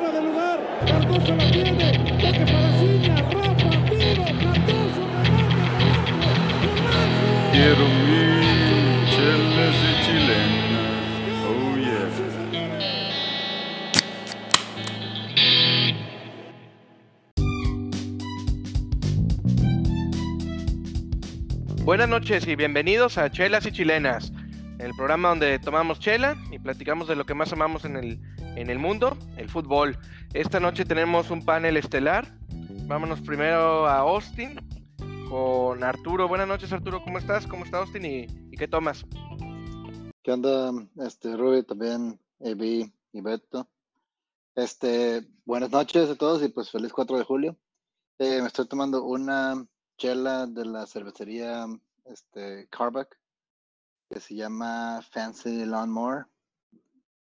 fuera de lugar. Cardoso la tiene. Toque para Ciña. Rafa, tiro. Cardoso, remate. Quiero mi chelas y chilenas. Oh yeah. Buenas noches y bienvenidos a Chelas y Chilenas, el programa donde tomamos chela y platicamos de lo que más amamos en el, en el mundo, el fútbol. Esta noche tenemos un panel estelar. Vámonos primero a Austin con Arturo. Buenas noches Arturo, ¿cómo estás? ¿Cómo está Austin y, qué tomas? ¿Qué onda, este, Ruby, también, AB y Beto? Este, buenas noches a todos y pues feliz 4 de julio. Eh, me estoy tomando una chela de la cervecería este, Carback que se llama Fancy Lawnmower.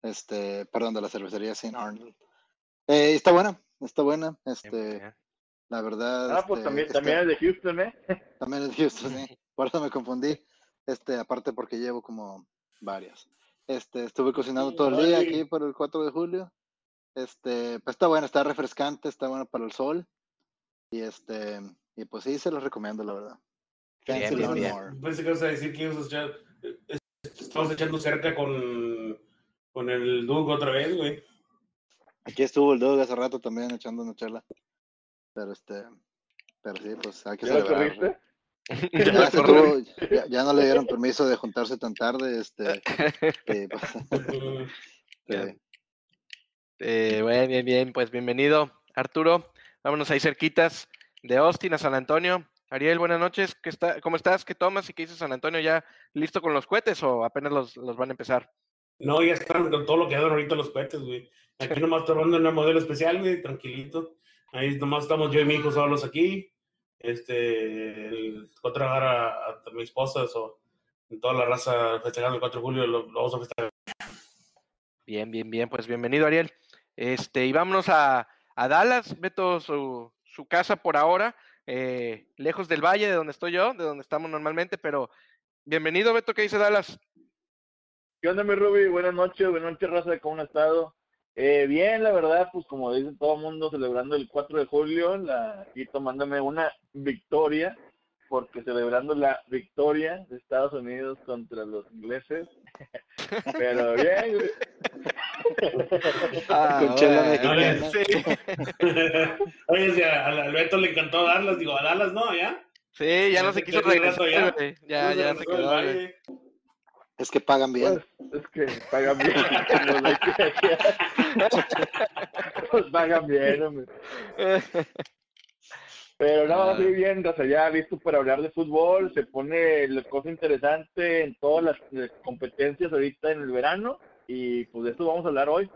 Este, perdón, de la cervecería St. Arnold. Eh, está buena, está buena. Este, la verdad. Ah, pues este, también, está- también es de Houston, ¿eh? también es Houston, sí. Por eso me confundí. Este, aparte porque llevo como varias. Este, estuve cocinando todo el día Ay. aquí por el 4 de julio. Este, pues está bueno, está refrescante, está bueno para el sol. Y este, y pues sí, se los recomiendo, la verdad. Bien, bien, bien. Pensé que ibas a decir que ibas a echar. eh, Estamos echando cerca con, con el Doug otra vez, güey. Aquí estuvo el Doug hace rato también echando una chela. Pero este, pero sí, pues hay que ¿Ya celebrar. Ya Ya, la se corrí. tuvo- ya- ya no le dieron permiso de juntarse tan tarde, este, y, pues, sí. Eh, bueno, bien, bien, pues bienvenido Arturo. Vámonos ahí cerquitas de Austin a San Antonio. Ariel, buenas noches. ¿Qué está, ¿Cómo estás? ¿Qué tomas y qué hizo San Antonio? ¿Ya listo con los cohetes o apenas los, los van a empezar? No, ya están con todo lo que dan ahorita los cohetes, güey. Aquí nomás tomando una modelo especial, güey, tranquilito. Ahí nomás estamos yo y mi hijo solos aquí. Este, el, otra a, a, mi esposa, o toda la raza festejando el 4 de julio, lo, lo vamos a festejar. Bien, bien, bien, pues bienvenido Ariel. Este, y vámonos a, a Dallas, Beto, su, su casa por ahora, eh, lejos del valle de donde estoy yo, de donde estamos normalmente, pero bienvenido Beto, ¿qué dice Dallas? ¿Qué onda, mi Ruby? Buenas noches, buenas noches, raza, ¿cómo han estado? Eh, bien, la verdad, pues como dice todo el mundo, celebrando el 4 de julio, la, aquí tomándome una victoria, porque celebrando la victoria de Estados Unidos contra los ingleses. Pero bien, bueno, mexicana. sí. Oye, si a, a Alberto le encantó Dallas, digo, a Dallas no, ¿ya? Sí, ya no se Ya quiso regresar, ya. güey. Ya, ya se quedó. Es que pagan bien. Pues, es que pagan bien. iglesia. Pues pagan bien, hombre. Pero no, Ah. sí, bien, o sea, ya listo para hablar de fútbol, se pone la cosa interesante en todas las eh, competencias ahorita en el verano y pues de eso vamos a hablar hoy.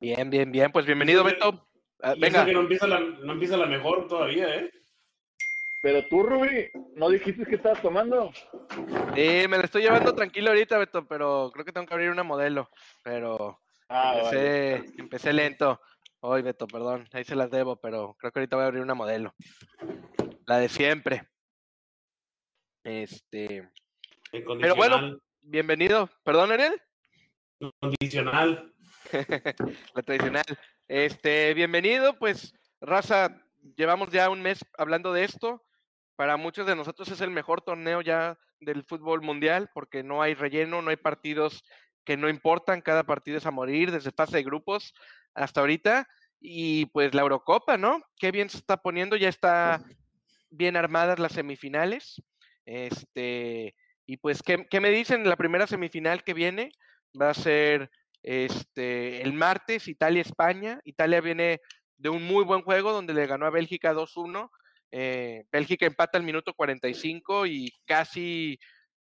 Bien, bien, bien, pues bienvenido Beto. Ah, venga, que no empieza, la, no empieza la mejor todavía, ¿eh? Pero tú, Ruby, ¿no dijiste que estabas tomando? sí, me la estoy llevando tranquilo ahorita, Beto, pero creo que tengo que abrir una modelo, pero Ah, empecé, vale. empecé lento. Hoy, Beto, perdón, ahí se las debo, pero creo que ahorita voy a abrir una modelo. La de siempre. Este, Pero bueno. Bienvenido. ¿Perdón, Ariel? Incondicional. La tradicional. Este, bienvenido, pues, raza, llevamos ya un mes hablando de esto. Para muchos de nosotros es el mejor torneo ya del fútbol mundial, porque no hay relleno, no hay partidos que no importan, cada partido es a morir, desde fase de grupos hasta ahorita. Y pues la Eurocopa, ¿no? Qué bien se está poniendo, ya está bien armadas las semifinales. Este, y pues, ¿qué, qué me dicen? La primera semifinal que viene va a ser este, el martes, Italia-España. Italia viene de un muy buen juego donde le ganó a Bélgica 2-1. Eh, Bélgica empata al minuto 45 y casi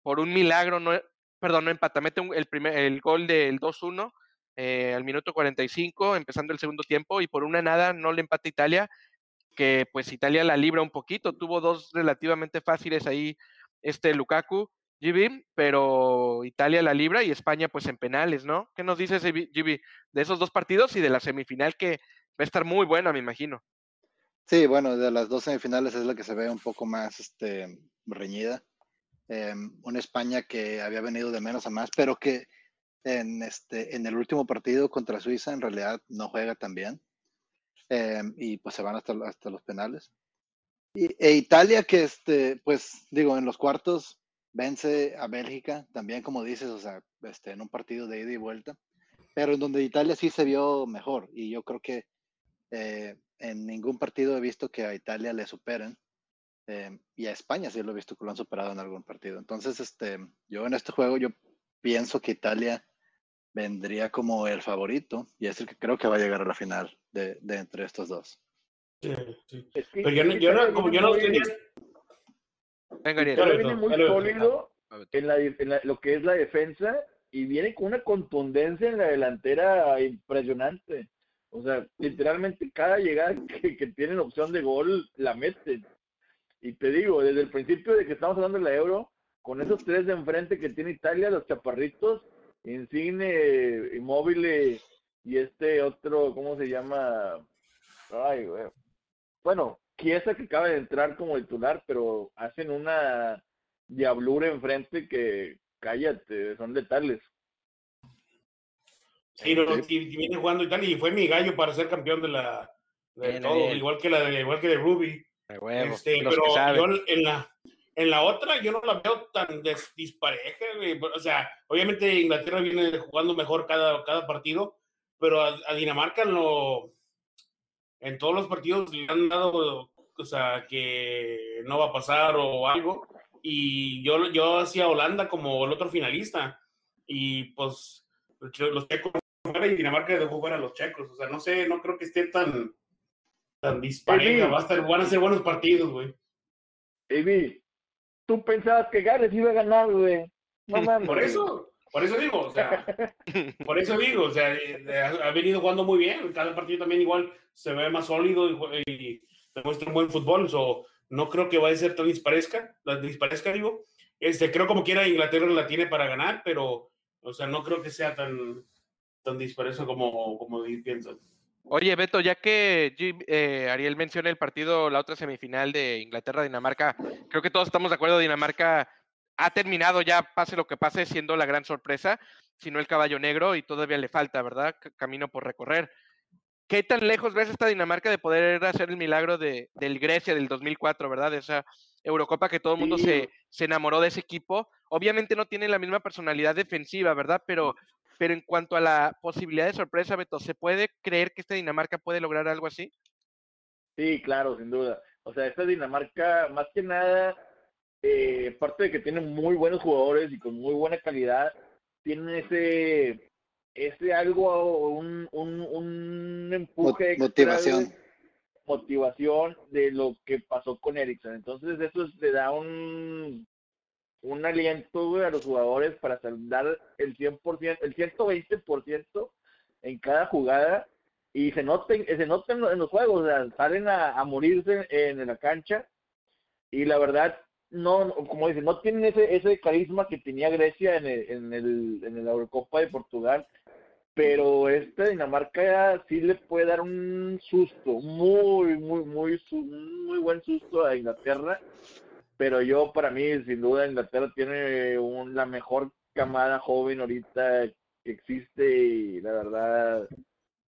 por un milagro, no, perdón, no empata, mete el, primer, el gol del 2-1 eh, al minuto 45, empezando el segundo tiempo, y por una nada no le empata Italia, que pues Italia la libra un poquito, tuvo dos relativamente fáciles ahí, este Lukaku, GB, pero Italia la libra y España pues en penales, ¿no? ¿Qué nos dices, GB, de esos dos partidos y de la semifinal que va a estar muy buena, me imagino? Sí, bueno, de las dos semifinales es la que se ve un poco más este, reñida. Eh, una España que había venido de menos a más, pero que en, este, en el último partido contra Suiza en realidad no juega tan bien. Eh, y pues se van hasta, hasta los penales. Y, e Italia que, este, pues digo, en los cuartos vence a Bélgica, también como dices, o sea, este, en un partido de ida y vuelta, pero en donde Italia sí se vio mejor y yo creo que eh, en ningún partido he visto que a Italia le superen eh, y a España sí lo he visto que lo han superado en algún partido. Entonces, este, yo en este juego yo pienso que Italia vendría como el favorito y es el que creo que va a llegar a la final de, de entre estos dos. Sí, sí. Pero yo no, yo no, como yo no tenía... Venga, Ariel. Viene muy sólido en, la, en la- lo que es la defensa y viene con una contundencia en la delantera impresionante. O sea, literalmente cada llegada que, que tienen opción de gol la meten. Y te digo, desde el principio de que estamos hablando de la Euro, con esos tres de enfrente que tiene Italia, los chaparritos, Insigne, Immobile y este otro, ¿cómo se llama? Ay, güey. Bueno, Chiesa que acaba de entrar como titular, pero hacen una diablura enfrente que, cállate, son letales. Sí, no, y- y viene jugando Italia y fue mi gallo para ser campeón de la de Bien, todo, bien. igual que la de igual que de Ruby. huevo, Este, pero yo en la en la otra yo no la veo tan des- dispareja. O sea, obviamente Inglaterra viene jugando mejor cada, cada partido, pero a, a Dinamarca lo en todos los partidos le han dado, o sea, que no va a pasar o algo. Y yo, yo hacía Holanda como el otro finalista. Y pues los checos y Dinamarca dejó fuera a los checos. O sea, no sé, no creo que esté tan, tan dispareja. Va a estar, van a ser buenos partidos, güey. Evi, tú pensabas que Gales iba a ganar, güey. No mames. Por eso, por eso digo, o sea, por eso digo, o sea, eh, ha, ha venido jugando muy bien. Cada partido también igual se ve más sólido y, y demuestra un buen fútbol. So, no creo que vaya a ser tan disparezca, la disparezca, digo. Este, creo como quiera Inglaterra la tiene para ganar, pero, o sea, no creo que sea tan, tan disparejo como, como piensan. Oye, Beto, ya que Jim- eh, Ariel menciona el partido, la otra semifinal de Inglaterra-Dinamarca, creo que todos estamos de acuerdo, Dinamarca ha terminado ya, pase lo que pase, siendo la gran sorpresa, si no el caballo negro, y todavía le falta, ¿verdad? Camino por recorrer. ¿Qué tan lejos ves esta Dinamarca de poder hacer el milagro de, del Grecia del 2004, ¿verdad? De esa Eurocopa que todo el mundo Sí. se, se enamoró de ese equipo. Obviamente no tiene la misma personalidad defensiva, ¿verdad? Pero, pero en cuanto a la posibilidad de sorpresa, Beto, ¿se puede creer que esta Dinamarca puede lograr algo así? Sí, claro, sin duda. O sea, esta Dinamarca, más que nada, eh, aparte de que tiene muy buenos jugadores y con muy buena calidad, tiene ese, ese algo, un, un, un empuje motivación. motivación de lo que pasó con Eriksen. Entonces eso es- le da un, un aliento güey, a los jugadores para dar el 100%, el 120% en cada jugada. Y se noten, se noten en los juegos, salen a, a morirse en la cancha. Y la verdad no, como dicen, no tienen ese, ese carisma que tenía Grecia en el, en el, en la Eurocopa de Portugal, pero esta Dinamarca sí le puede dar un susto, muy, muy, muy, muy buen susto a Inglaterra, pero yo para mí, sin duda, Inglaterra tiene un- la mejor camada joven ahorita que existe y la verdad,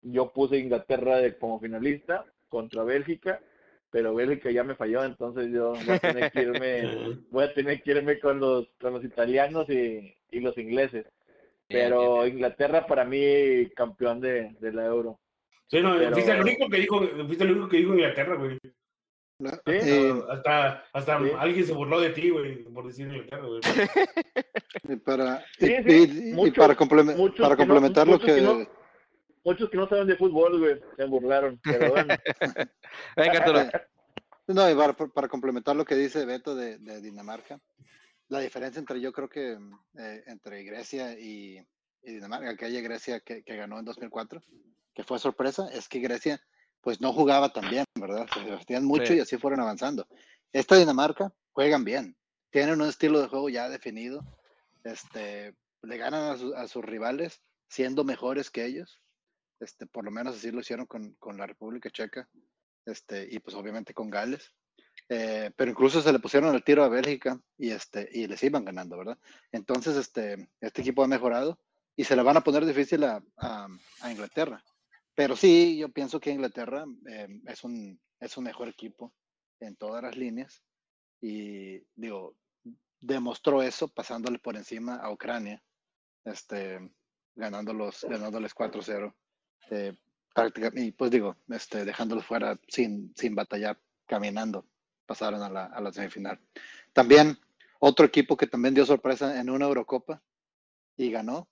yo puse Inglaterra de- como finalista contra Bélgica, pero Bélgica ya me falló, entonces yo voy a tener que irme, voy a tener que irme con los, con los italianos y, y los ingleses. Bien, Pero bien, Inglaterra para mí campeón de, de la Euro. Sí, no, Pero- fuiste el único que dijo, fuiste el único que dijo Inglaterra, güey. La- Sí. eh, Hasta, hasta Sí. alguien se burló de ti, güey, por decir Inglaterra, güey. y para, Sí, y- sí, y- y muchos- para, compleme- muchos para que no- complementar lo que que, no- Muchos que no saben de fútbol, güey, se burlaron. Pero bueno, Venga, Arturo. No, y para, para complementar lo que dice Beto de, de Dinamarca, la diferencia entre yo creo que eh, entre Grecia y, y Dinamarca, aquella Grecia que, que ganó en 2004, que fue sorpresa, es que Grecia pues no jugaba tan bien, ¿verdad? Se divertían mucho Sí. y así fueron avanzando. Esta Dinamarca juegan bien, tienen un estilo de juego ya definido, este, le ganan a, su- a sus rivales siendo mejores que ellos, este, por lo menos así lo hicieron con, con la República Checa este, y pues obviamente con Gales. Eh, pero incluso se le pusieron el tiro a Bélgica y, este, y les iban ganando, ¿verdad? Entonces, este, este equipo ha mejorado y se le van a poner difícil a, a- a Inglaterra. Pero sí, yo pienso que Inglaterra eh, es, un, es un mejor equipo en todas las líneas y digo, demostró eso pasándole por encima a Ucrania, este, ganándolos, ganándoles 4-0. eh, y pues digo, este, dejándolos fuera sin, sin batallar, caminando, pasaron a la, a la semifinal. También otro equipo que también dio sorpresa en una Eurocopa y ganó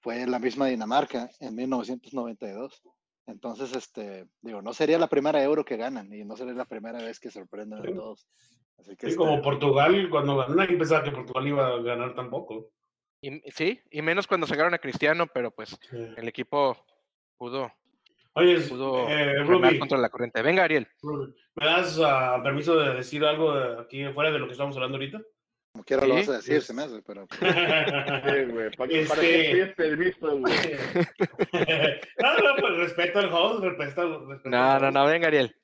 fue la misma Dinamarca en 1992. Entonces, este, digo, no sería la primera euro que ganan y no sería la primera vez que sorprenden a Sí. todos. Así que Sí, este, como Portugal, cuando ganó, nadie pensaba que Portugal iba a ganar tampoco. Y, sí, y menos cuando sacaron a Cristiano, pero pues Sí. el equipo pudo, Oye, pudo eh, Ruby, contra la corriente. Venga, Ariel. Ruby, ¿me das ah, permiso de decir algo de aquí fuera de lo que estamos hablando ahorita? Como quiera lo vas a decir, se me hace, pero pues, Sí, güey. ¿Para para Este- qué pides permiso, güey? no, no, pues respeto al host, respeto, respeto No, al no, host. no, venga, Ariel.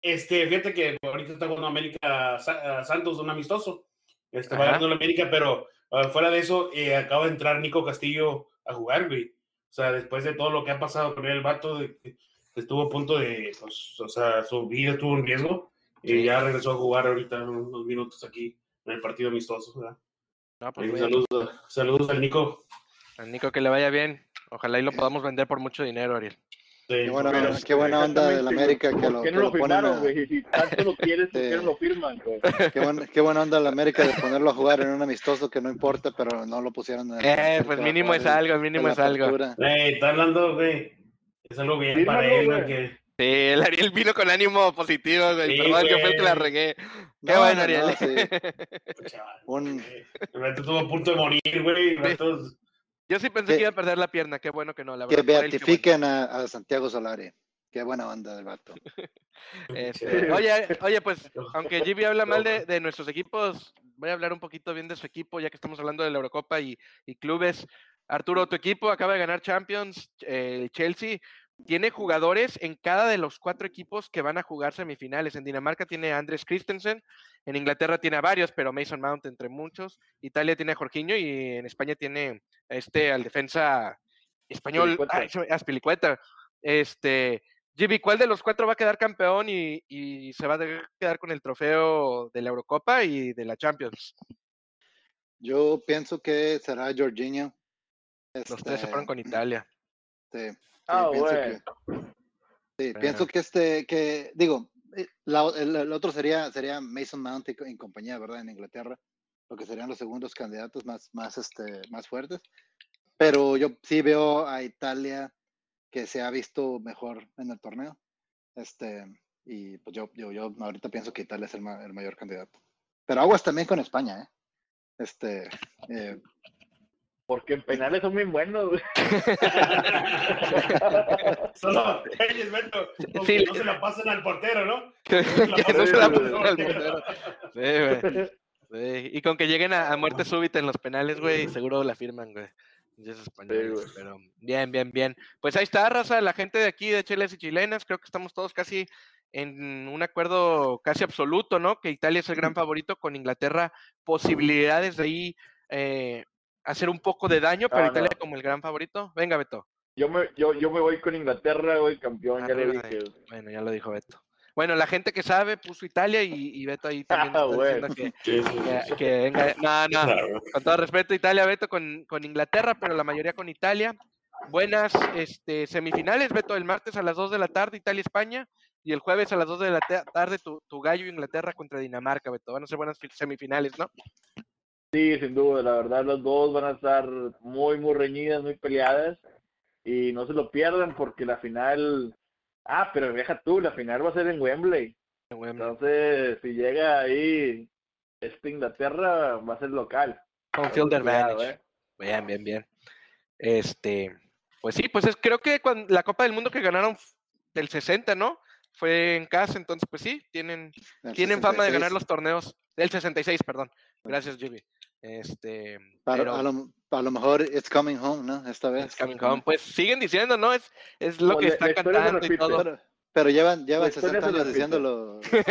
Este, fíjate que ahorita está jugando América ah, Santos, un amistoso. Este, va ganando la América, pero ah, fuera de eso, eh, acaba de entrar Nico Castillo a jugar, güey. O sea, después de todo lo que ha pasado con él, el vato, de estuvo a punto de, pues, o sea, su vida estuvo en riesgo. Y ya regresó a jugar ahorita unos minutos aquí en el partido amistoso. ¿verdad? No, pues, Ahí, saludos, saludos al Nico. Al Nico que le vaya bien. Ojalá y lo podamos vender por mucho dinero, Ariel. Sí, qué buena, pero, onda- qué buena onda de la Exactamente, América que ¿Por lo, qué que no lo lo ponen firmaron, a- güey? Si tanto lo quieres, ¿por qué no lo firman, güey? qué, buena, qué buena onda de la América de ponerlo a jugar en un amistoso que no importa, pero no lo pusieron en el- Eh, pues mínimo es algo, mínimo es algo. Güey, está hablando, güey. Es algo bien para él, güey, güey. que Sí, el Ariel vino con ánimo positivo, güey. Sí, Perdón, yo fui el que la regué. Qué No, bueno, no, Ariel. no, sí. Un-. El vato estuvo a punto de morir, güey. Yo sí pensé Que- que iba a perder la pierna. Qué bueno que no, la que verdad. bueno. beatifiquen a, a Santiago Solari. Qué buena onda del vato. Este, oye, oye, pues, aunque Gibi habla mal de, de nuestros equipos, voy a hablar un poquito bien de su equipo, ya que estamos hablando de la Eurocopa y, y clubes. Arturo, tu equipo acaba de ganar Champions, eh, el Chelsea. Tiene jugadores en cada de los cuatro equipos que van a jugar semifinales. En Dinamarca tiene a Andres Christensen, en Inglaterra tiene a varios, pero Mason Mount entre muchos. Italia tiene a Jorginho y en España tiene a este al defensa español, Azpilicueta. Este, Jimmy, ¿cuál de los cuatro va a quedar campeón y, y se va a quedar con el trofeo de la Eurocopa y de la Champions? Yo pienso que será Jorginho. Los tres se fueron Este, con Italia. Sí, Ah, pienso güey. que- sí, Bueno. pienso que este, que digo, eh, la- el, el otro sería, sería Mason Mount y, y compañía, ¿verdad? En Inglaterra, lo que serían los segundos candidatos más, más, este, más fuertes. Pero yo sí veo a Italia que se ha visto mejor en el torneo. Este, y pues yo, yo, yo ahorita pienso que Italia es el, ma- el mayor candidato. Pero aguas también con España, ¿eh? Este, eh, Porque en penales son bien buenos, güey. Solo ellos, Beto, Sí, no se la pasen al portero, ¿no? que no se la pasen pasen al portero. Sí, güey. Sí, Y con que lleguen a, a muerte súbita en los penales, güey, seguro la firman, güey. Españoles, güey. pero bien, bien, bien. Pues ahí está, raza, la gente de aquí, de Chiles y Chilenas, creo que estamos todos casi en un acuerdo casi absoluto, ¿no? Que Italia es el gran favorito, con Inglaterra posibilidades de ahí eh, hacer un poco de daño, pero Ah, Italia no. como el gran favorito. Venga, Beto. Yo me, yo, yo me voy con Inglaterra, güey, campeón, ya le Arriba dije. de- Bueno, ya lo dijo Beto. Bueno, la gente que sabe puso Italia y, y Beto ahí también Ah, está güey. diciendo que, que- que venga. No, no. Con todo respeto, Italia, Beto, con, con Inglaterra, pero la mayoría con Italia. Buenas este, semifinales, Beto, el martes a las 2 de la tarde, Italia-España, y el jueves a las 2 de la ta- tarde, tu, tu gallo Inglaterra contra Dinamarca, Beto. Van a ser buenas fi- semifinales, ¿no? Sí, sin duda, la verdad, los dos van a estar muy, muy reñidas, muy peleadas. Y no se lo pierdan porque la final. Ah, pero deja tú, la final va a ser en Wembley. Entonces, si llega ahí este Inglaterra, va a ser local. Con field Cuidado, eh. Bien, bien, bien. Este, pues sí, pues es, creo que cuando, la Copa del Mundo que ganaron del 60, ¿no? Fue en casa, entonces pues sí, tienen, tienen fama de ganar 66. los torneos del 66, perdón. Gracias, Jimmy. Este, A, pero a lo, a lo mejor it's coming home, ¿no? Esta vez. it's coming home. Pues siguen diciendo, ¿no? Es, es lo que se cantando y todo. Pero, pero llevan, llevan La historia 60 se años diciéndolo. o sea,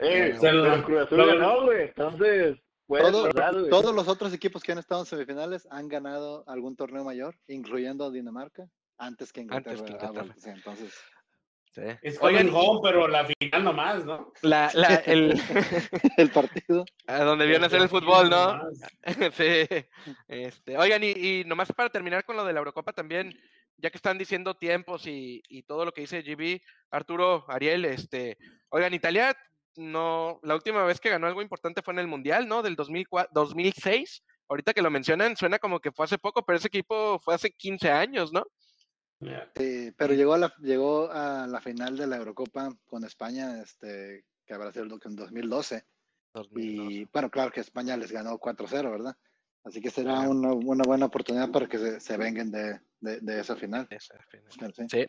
Eh, pero. Entonces, Todo- güey. todos los otros equipos que han estado en semifinales han ganado algún torneo mayor, incluyendo Dinamarca, antes que Inglaterra. Antes que Ah, bueno, Inglaterra. sí, entonces, Sí. Es Oigan, home, pero la final nomás, ¿no? la, la, el, el partido. a donde viene a ser el fútbol, ¿no? Sí. Este, oigan, y, y nomás para terminar con lo de la Eurocopa también, ya que están diciendo tiempos y, y todo lo que dice GB, Arturo, Ariel, este, oigan, Italia no, la última vez que ganó algo importante fue en el Mundial, ¿no? Del 2004, 2006. Ahorita que lo mencionan, suena como que fue hace poco, pero ese equipo fue hace 15 años, ¿no? Sí, pero llegó a la llegó a la final de la Eurocopa con España, este, que habrá sido en 2012. 2002. Y bueno, claro que España les ganó 4-0, ¿verdad? Así que será una, una buena oportunidad para que se, se vengan de, de, de esa final. Esa final. Sí. Sí.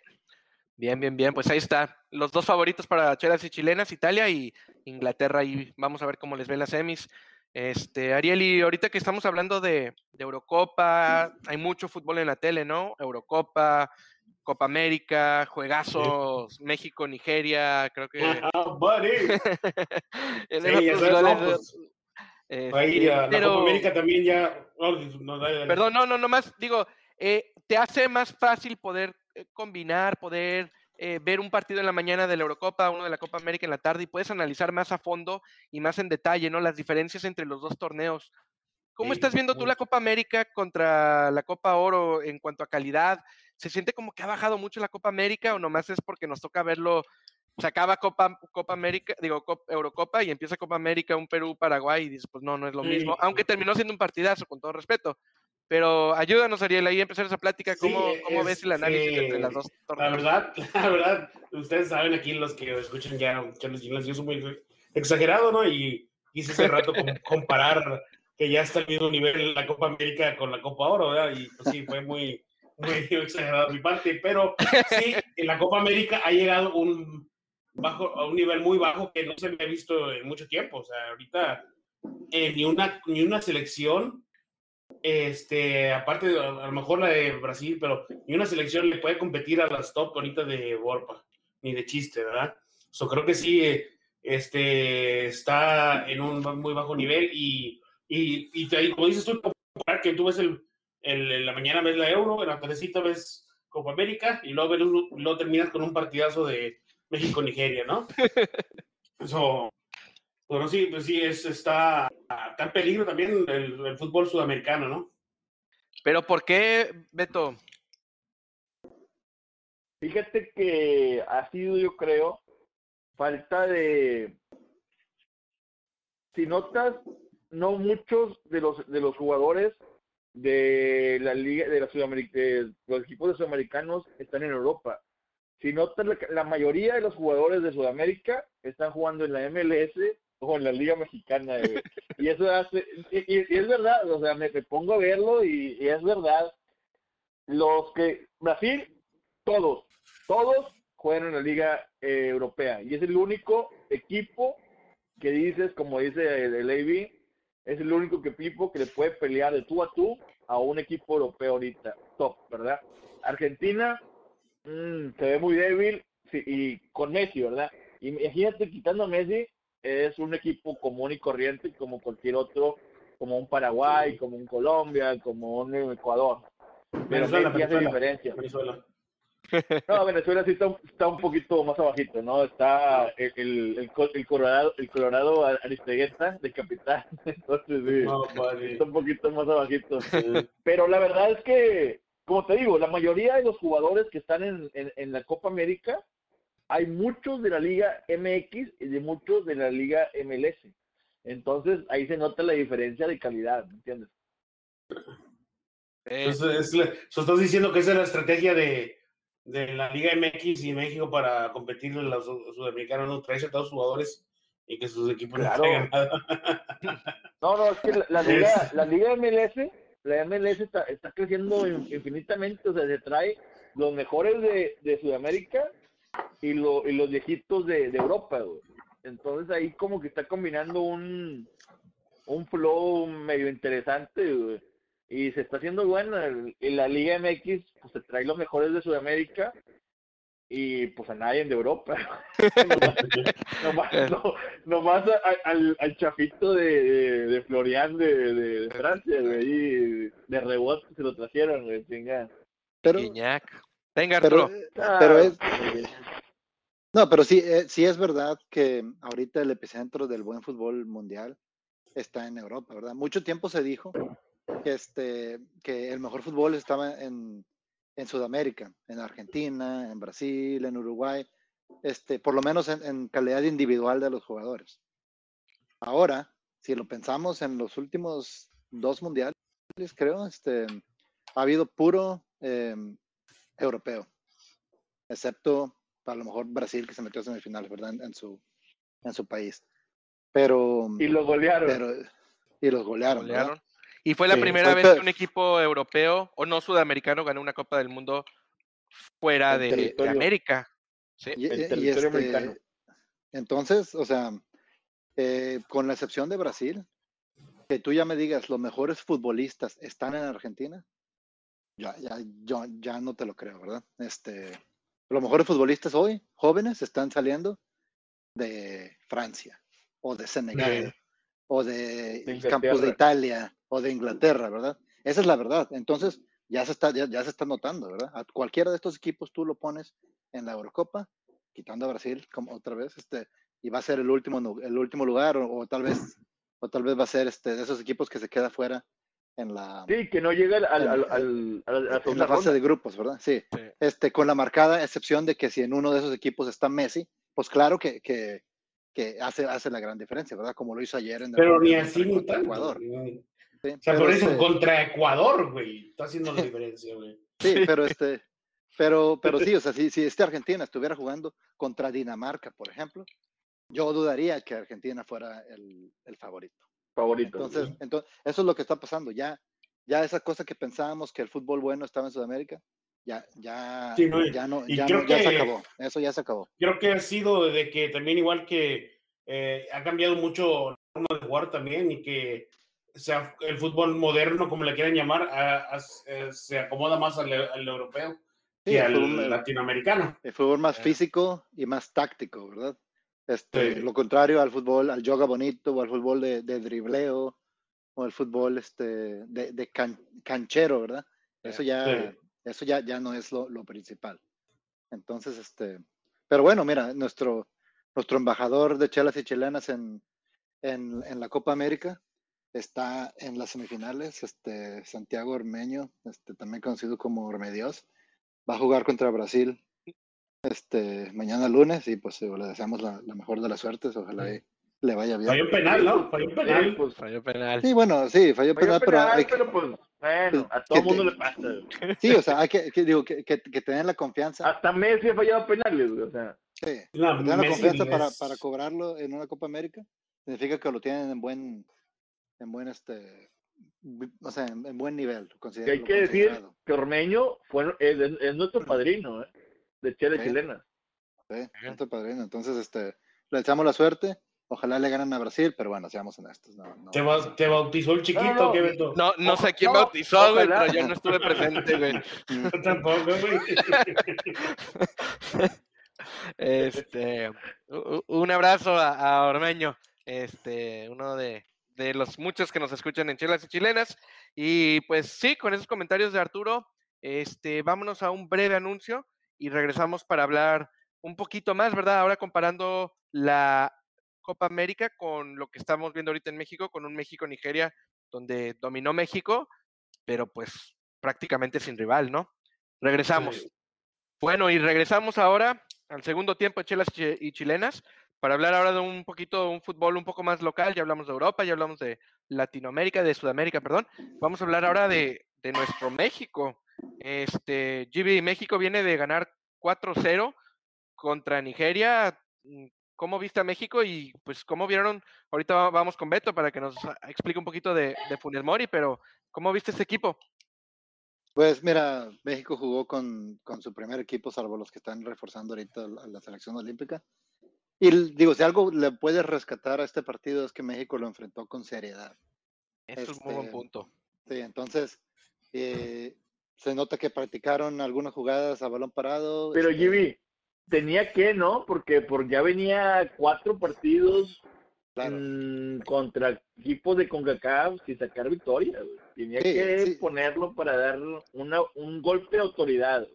Bien, bien, bien. Pues ahí está. Los dos favoritos para chelas y chilenas, Italia y Inglaterra. Y vamos a ver cómo les ven las semis. Este, Ariel, y ahorita que estamos hablando de, de Eurocopa, hay mucho fútbol en la tele, ¿no? Eurocopa, Copa América, juegazos, México, Nigeria, creo que. Buddy. Sí, goles, Ahí la pero- Copa América también ya. no, no, dale, dale. Perdón, no, no, nomás digo, eh, te hace más fácil poder eh, combinar, poder eh, ver un partido en la mañana de la Eurocopa, uno de la Copa América en la tarde y puedes analizar más a fondo y más en detalle, ¿no? Las diferencias entre los dos torneos. ¿Cómo Sí, estás viendo tú la Copa América contra la Copa Oro en cuanto a calidad? ¿Se siente como que ha bajado mucho la Copa América o nomás es porque nos toca verlo? Se acaba Copa, Copa América, digo, Cop- Eurocopa y empieza Copa América, un Perú-Paraguay y dices, pues no, no es lo Sí. mismo, aunque terminó siendo un partidazo, con todo respeto. Pero ayúdanos, Ariel, ahí a empezar esa plática. Sí, ¿Cómo, cómo ves el análisis este, entre las dos La torneos? verdad, la verdad, ustedes saben aquí los que escuchan ya yo soy muy exagerado, ¿no? Y quise hace rato com- comparar que ya está al mismo nivel la Copa América con la Copa Oro, ¿verdad? Y pues sí, fue muy, muy exagerado de mi parte, pero sí, en la Copa América ha llegado un bajo, a un nivel muy bajo que no se me ha visto en mucho tiempo. O sea, ahorita eh, ni, una, ni una selección, este, aparte de, a lo mejor la de Brasil, pero ni una selección le puede competir a las top ahorita de Borpa, ni de chiste, ¿verdad? So, creo que sí, este, está en un muy bajo nivel y, y, y te- como dices tú, que tú ves el, el- en la mañana ves la Euro, en la tardecita ves Copa América y luego, ves luego terminas con un partidazo de México-Nigeria, ¿no? Eso, bueno, sí, pues sí, es, está, está en peligro también el, el fútbol sudamericano, ¿no? Pero ¿por qué, Beto? Fíjate que ha sido, yo creo, falta de. Si notas, no muchos de los de los jugadores de la liga de la Sudamérica, de los equipos de sudamericanos están en Europa. Si notas, la, la mayoría de los jugadores de Sudamérica están jugando en la MLS en la Liga Mexicana. Y eso hace, y, es verdad, o sea, me, me pongo a verlo y, es verdad. Los que, Brasil, todos, todos juegan en la Liga eh, Europea y es el único equipo que dices, como dice el, el AB, es el único equipo que le puede pelear de tú a tú a un equipo europeo ahorita, top, ¿verdad? Argentina mm, se ve muy débil y con Messi, ¿verdad? Imagínate quitando a Messi, es un equipo común y corriente como cualquier otro, como un Paraguay, como un Colombia, como un Ecuador. Pero Venezuela, Messi hace diferencia. Venezuela. No, Venezuela sí está, un- está un poquito más abajito, ¿no? Está el, el, el, co- el Colorado, el Colorado Aristegueta de capitán, entonces sí, No, vale. está un poquito más abajito. Pero la verdad es que, como te digo, la mayoría de los jugadores que están en, en, en la Copa América, hay muchos de la Liga MX y de muchos de la Liga MLS. Entonces ahí se nota la diferencia de calidad, ¿me entiendes? Eh, Entonces, es la- so estás diciendo que esa es la estrategia de, de la Liga MX y México para competir en los sud- sudamericanos, ¿no? Traerse a todos los jugadores y que sus equipos Claro. no. No, no, es que la, la Es- liga, la liga MLS, la MLS está, está creciendo in- infinitamente, o sea, se trae los mejores de, de Sudamérica y, lo, y los viejitos de, de Europa, güey. Entonces ahí como que está combinando un, un flow medio interesante, güey. Y se está haciendo buena. En la Liga MX, pues se trae los mejores de Sudamérica y pues a nadie de Europa. nomás, no, nomás a- al, al chafito de, de, de Florian de, de, de Francia, güey, y de rebote se lo trajeron, güey, chinga. Pero. Venga, pero, Arturo. Ah, pero es, no, pero sí, eh, sí es verdad que ahorita el epicentro del buen fútbol mundial está en Europa, ¿verdad? Mucho tiempo se dijo que, este, que el mejor fútbol estaba en, en Sudamérica, en Argentina, en Brasil, en Uruguay, este, por lo menos en, en calidad individual de los jugadores. Ahora, si lo pensamos en los últimos dos mundiales, creo, este, ha habido puro eh, europeo, excepto a lo mejor Brasil que se metió a semifinales, ¿verdad? En, en su, en su país. Pero, y lo golearon. pero y los golearon. Y fue la Sí, primera fue vez que un equipo europeo o no sudamericano ganó una Copa del Mundo fuera de. América. Sí. Y, El territorio este, americano. entonces, o sea, eh, con la excepción de Brasil, que tú ya me digas, los mejores futbolistas están en Argentina, ya, ya, yo ya no te lo creo, ¿verdad? Este, los mejores futbolistas hoy, jóvenes, están saliendo de Francia o de Senegal o de, De campos de. Italia o de Inglaterra, ¿verdad? Esa es la verdad. Entonces, ya se está, ya, ya se está notando, ¿verdad? A cualquiera de estos equipos tú lo pones en la Eurocopa, quitando a Brasil como otra vez, este, y va a ser el último, el último lugar, o, o tal vez, o tal vez va a ser este de esos equipos que se queda fuera en la, Sí, que no llega al, al, en- al, al- a la- a la en segunda la fase ronda. de grupos, ¿verdad? Sí. Sí. Este, con la marcada excepción de que si en uno de esos equipos está Messi, pues claro que, que, que hace, hace la gran diferencia, ¿verdad? Como lo hizo ayer en el Pero ni así contra- ni contra tanto. Ecuador. Sí, O sea, pero por eso, este- contra Ecuador, güey, está haciendo la diferencia, güey. Sí, pero este, pero, pero sí, o sea, si, si este Argentina estuviera jugando contra Dinamarca, por ejemplo, yo dudaría que Argentina fuera el, el favorito. Favorito. Entonces, entonces, eso es lo que está pasando. Ya, ya esa cosa que pensábamos que el fútbol bueno estaba en Sudamérica, ya, ya, Sí, no, ya no, ya, creo no- ya se acabó. Eso ya se acabó. Creo que ha sido de que también igual que eh, ha cambiado mucho la forma de jugar también y que sea, el fútbol moderno, como le quieran llamar, a- a- eh, se acomoda más al, al europeo Sí, que al fútbol- el- latinoamericano. El fútbol más Ah. físico y más táctico, ¿verdad? Este, Sí. Lo contrario al fútbol, al yoga bonito o al fútbol de, de dribleo o al fútbol este, de, de can- canchero, ¿verdad? Eso ya, Sí. eso ya, ya no es lo, lo principal. Entonces, este, pero bueno, mira, nuestro, nuestro embajador de chelas y chilenas en, en, en la Copa América está en las semifinales, este, Santiago Ormeño, este, también conocido como Ormedios, va a jugar contra Brasil este, mañana lunes y pues le deseamos la, la mejor de las suertes, ojalá y le vaya bien. Falló un penal, ¿no? Falló un Sí, penal. pues, Falló penal. Sí, bueno, sí, falló falló penal, pero, penal, hay que- pero pues, bueno, a todo mundo te- le pasa. sí, o sea, hay que, que digo, que, que, que la confianza, Hasta Messi ha fallado penales, o sea. sí, la Messi confianza para, es- para cobrarlo en una Copa América, significa que lo tienen en buen, en buen, este, o sea, en, en buen nivel. Que considero- hay que decir que Ormeño fue, es, es- es nuestro padrino, ¿eh? De chela Sí. chilena. Sí, nuestro padrino. Entonces, este, le deseamos la suerte, ojalá le ganen a Brasil, pero bueno, seamos honestos. No, no ¿Te, ba- te bautizó el chiquito? No, no. ¿Qué, Beto? No, no sé quién no, bautizó, güey, pero yo no estuve presente, güey. Yo tampoco, güey. Este, un abrazo a, a Ormeño, este, uno de, de los muchos que nos escuchan en Chelas y Chilenas. Y pues sí, con esos comentarios de Arturo, este, vámonos a un breve anuncio y regresamos para hablar un poquito más, ¿verdad? Ahora comparando la Copa América con lo que estamos viendo ahorita en México, con un México-Nigeria donde dominó México, pero pues prácticamente sin rival, ¿no? Regresamos. Sí. Bueno, y regresamos ahora al segundo tiempo de Chelas y Chilenas para hablar ahora de un poquito, de un fútbol un poco más local. Ya hablamos de Europa, ya hablamos de Latinoamérica, de Sudamérica, perdón. Vamos a hablar ahora de, de nuestro México. Este, GB México viene de ganar 4-0 contra Nigeria. Mm, ¿Cómo viste a México? Y pues, ¿cómo vieron? Ahorita va- vamos con Beto para que nos explique un poquito de, de Funes Mori, pero ¿cómo viste este equipo? Pues mira, México jugó con, con su primer equipo, salvo los que están reforzando ahorita la, la selección olímpica. Y digo, si algo le puede rescatar a este partido es que México lo enfrentó con seriedad. Eso es un muy buen Este, punto. Sí, entonces eh, se nota que practicaron algunas jugadas a balón parado. Pero este, Jimmy, tenía que, ¿no? Porque por ya venía cuatro partidos Claro. contra equipos de CONCACAF y sacar victoria. güey. Tenía Sí, que sí. ponerlo para dar una, un golpe de autoridad.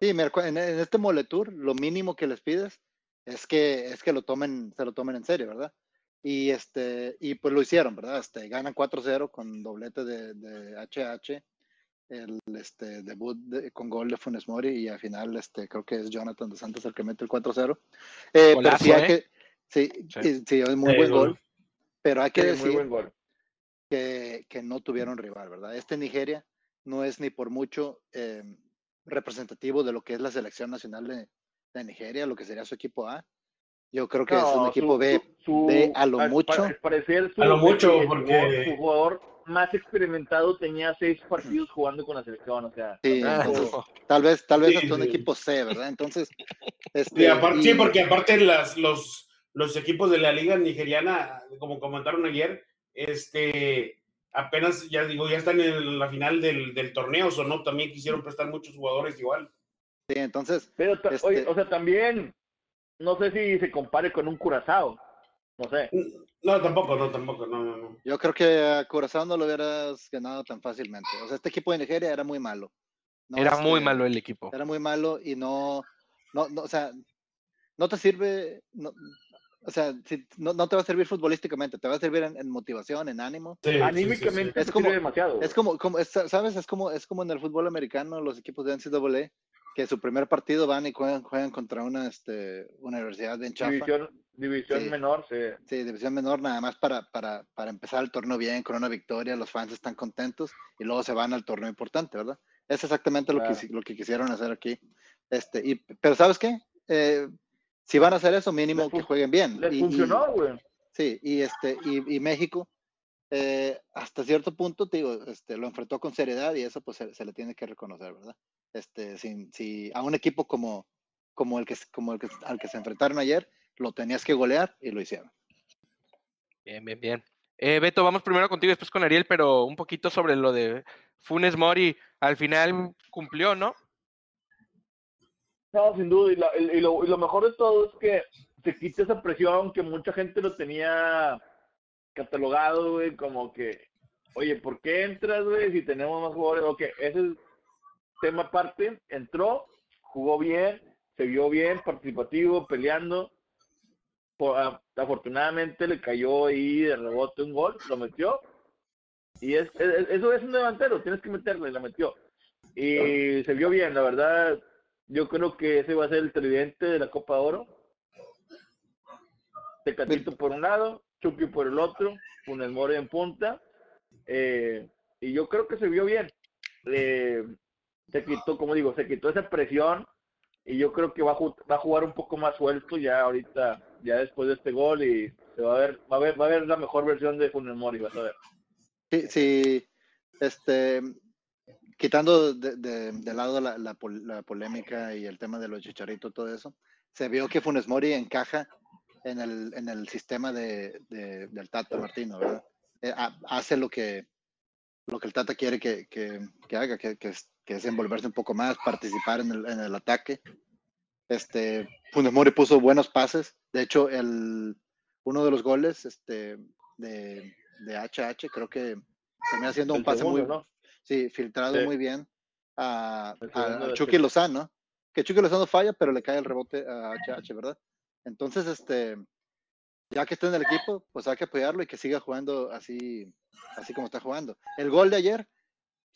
Sí, cu- en, en este Moletour, lo mínimo que les pides es que, es que lo tomen, se lo tomen en serio, ¿verdad? Y este, y pues lo hicieron, ¿verdad? Este, ganan 4-0 con doblete de, de HH, el este, debut de- con gol de Funes Mori, y al final este, creo que es Jonathan de Santos el que mete el 4-0. Eh, pero sí hay ¿eh? que, sí, Sí. sí, es muy buen gol. gol, pero hay que Sí, decir que, que no tuvieron rival, ¿verdad? Este Nigeria no es ni por mucho eh, representativo de lo que es la selección nacional de, de Nigeria, lo que sería su equipo A. Yo creo que es un No, equipo su- B. su- B a lo al- mucho. Al parecer, su, A lo mucho, porque- su jugador más experimentado tenía seis partidos jugando con la selección. O sea, Sí, entonces, no. tal vez, tal vez Sí, hasta un equipo C, ¿verdad? Entonces, este, Y aparte, y- sí, porque aparte las, los, los equipos de la liga nigeriana, como comentaron ayer, este apenas, ya digo, ya están en la final del, del torneo, o no, también quisieron prestar muchos jugadores igual. sí, entonces, pero, Este- oye, o sea, también, no sé si se compare con un Curazao. No sé. No, tampoco, no, tampoco, no, no, no. yo creo que a Curazao no lo hubieras ganado tan fácilmente. O sea, este equipo de Nigeria era muy malo. No, Era muy este, malo el equipo. Era muy malo y no, no, no o sea, no te sirve, no, o sea, si- no, no te va a servir futbolísticamente, te va a servir en, en motivación, en ánimo. Sí, sí, sí, sí. Anímicamente Es como- sirve demasiado. Es como, como es- ¿sabes? Es como, es como en el fútbol americano, los equipos de NCAA, que su primer partido van y juegan, juegan contra una este, universidad en chafa. división división Sí. menor, sí. Sí, división menor, nada más para, para, para empezar el torneo bien, con una victoria, los fans están contentos y luego se van al torneo importante, ¿verdad? Es exactamente lo, que, Claro. lo que quisieron hacer aquí. Este, y, pero ¿sabes qué? Eh, si van a hacer eso, mínimo Les que jueguen bien. Les y- funcionó, güey. sí, y, este, y, y México, eh, hasta cierto punto, te digo, este, lo enfrentó con seriedad y eso pues se, se le tiene que reconocer, ¿verdad? Este, si, si a un equipo como, como, el que, como el que, al que se enfrentaron ayer, lo tenías que golear y lo hicieron. Bien, bien, bien. Eh, Beto, vamos primero contigo y después con Ariel, pero un poquito sobre lo de Funes Mori. Al final cumplió, ¿no? No, sin duda. Y, la- y lo, y lo mejor de todo es que se quita esa presión que mucha gente lo tenía catalogado, güey, como que, oye, ¿por qué entras, güey, si tenemos más jugadores? Ok, ese es tema aparte. Entró, jugó bien, se vio bien, participativo, peleando. Por- a- afortunadamente le cayó ahí de rebote un gol, lo metió. Y es, es- eso es un delantero, tienes que meterle, la metió. Y se vio bien, la verdad. Yo creo que ese va a ser el tridente de la Copa de Oro. Tecatito por un lado, Chucky por el otro, Funes Mori en punta. eh, y yo creo que se vio bien. Eh, se quitó, como digo, se quitó esa presión y yo creo que va a, va a jugar un poco más suelto ya ahorita, ya después de este gol y se va a ver, va a ver, va a ver la mejor versión de Funes Mori, vas a ver. Sí, sí, este, quitando de, de- lado la, la la polémica y el tema de los chicharitos, todo eso, se vio que Funes Mori encaja en el, en el sistema de, de- del Tata Martino, ¿verdad? Eh, ha- hace lo que, lo que el Tata quiere que, que- que haga, que, que es envolverse un poco más, participar en el, en el ataque. Este, Funes Mori puso buenos pases, de hecho, el, uno de los goles este, de, de HH creo que termina haciendo un pase segundo, muy, ¿no? Sí, filtrado Sí. muy bien a, a- Chucky. Lozano, que Chucky Lozano falla, pero le cae el rebote a HH, ¿verdad? Entonces, este, ya que está en el equipo, pues hay que apoyarlo y que siga jugando así, así como está jugando. El gol de ayer,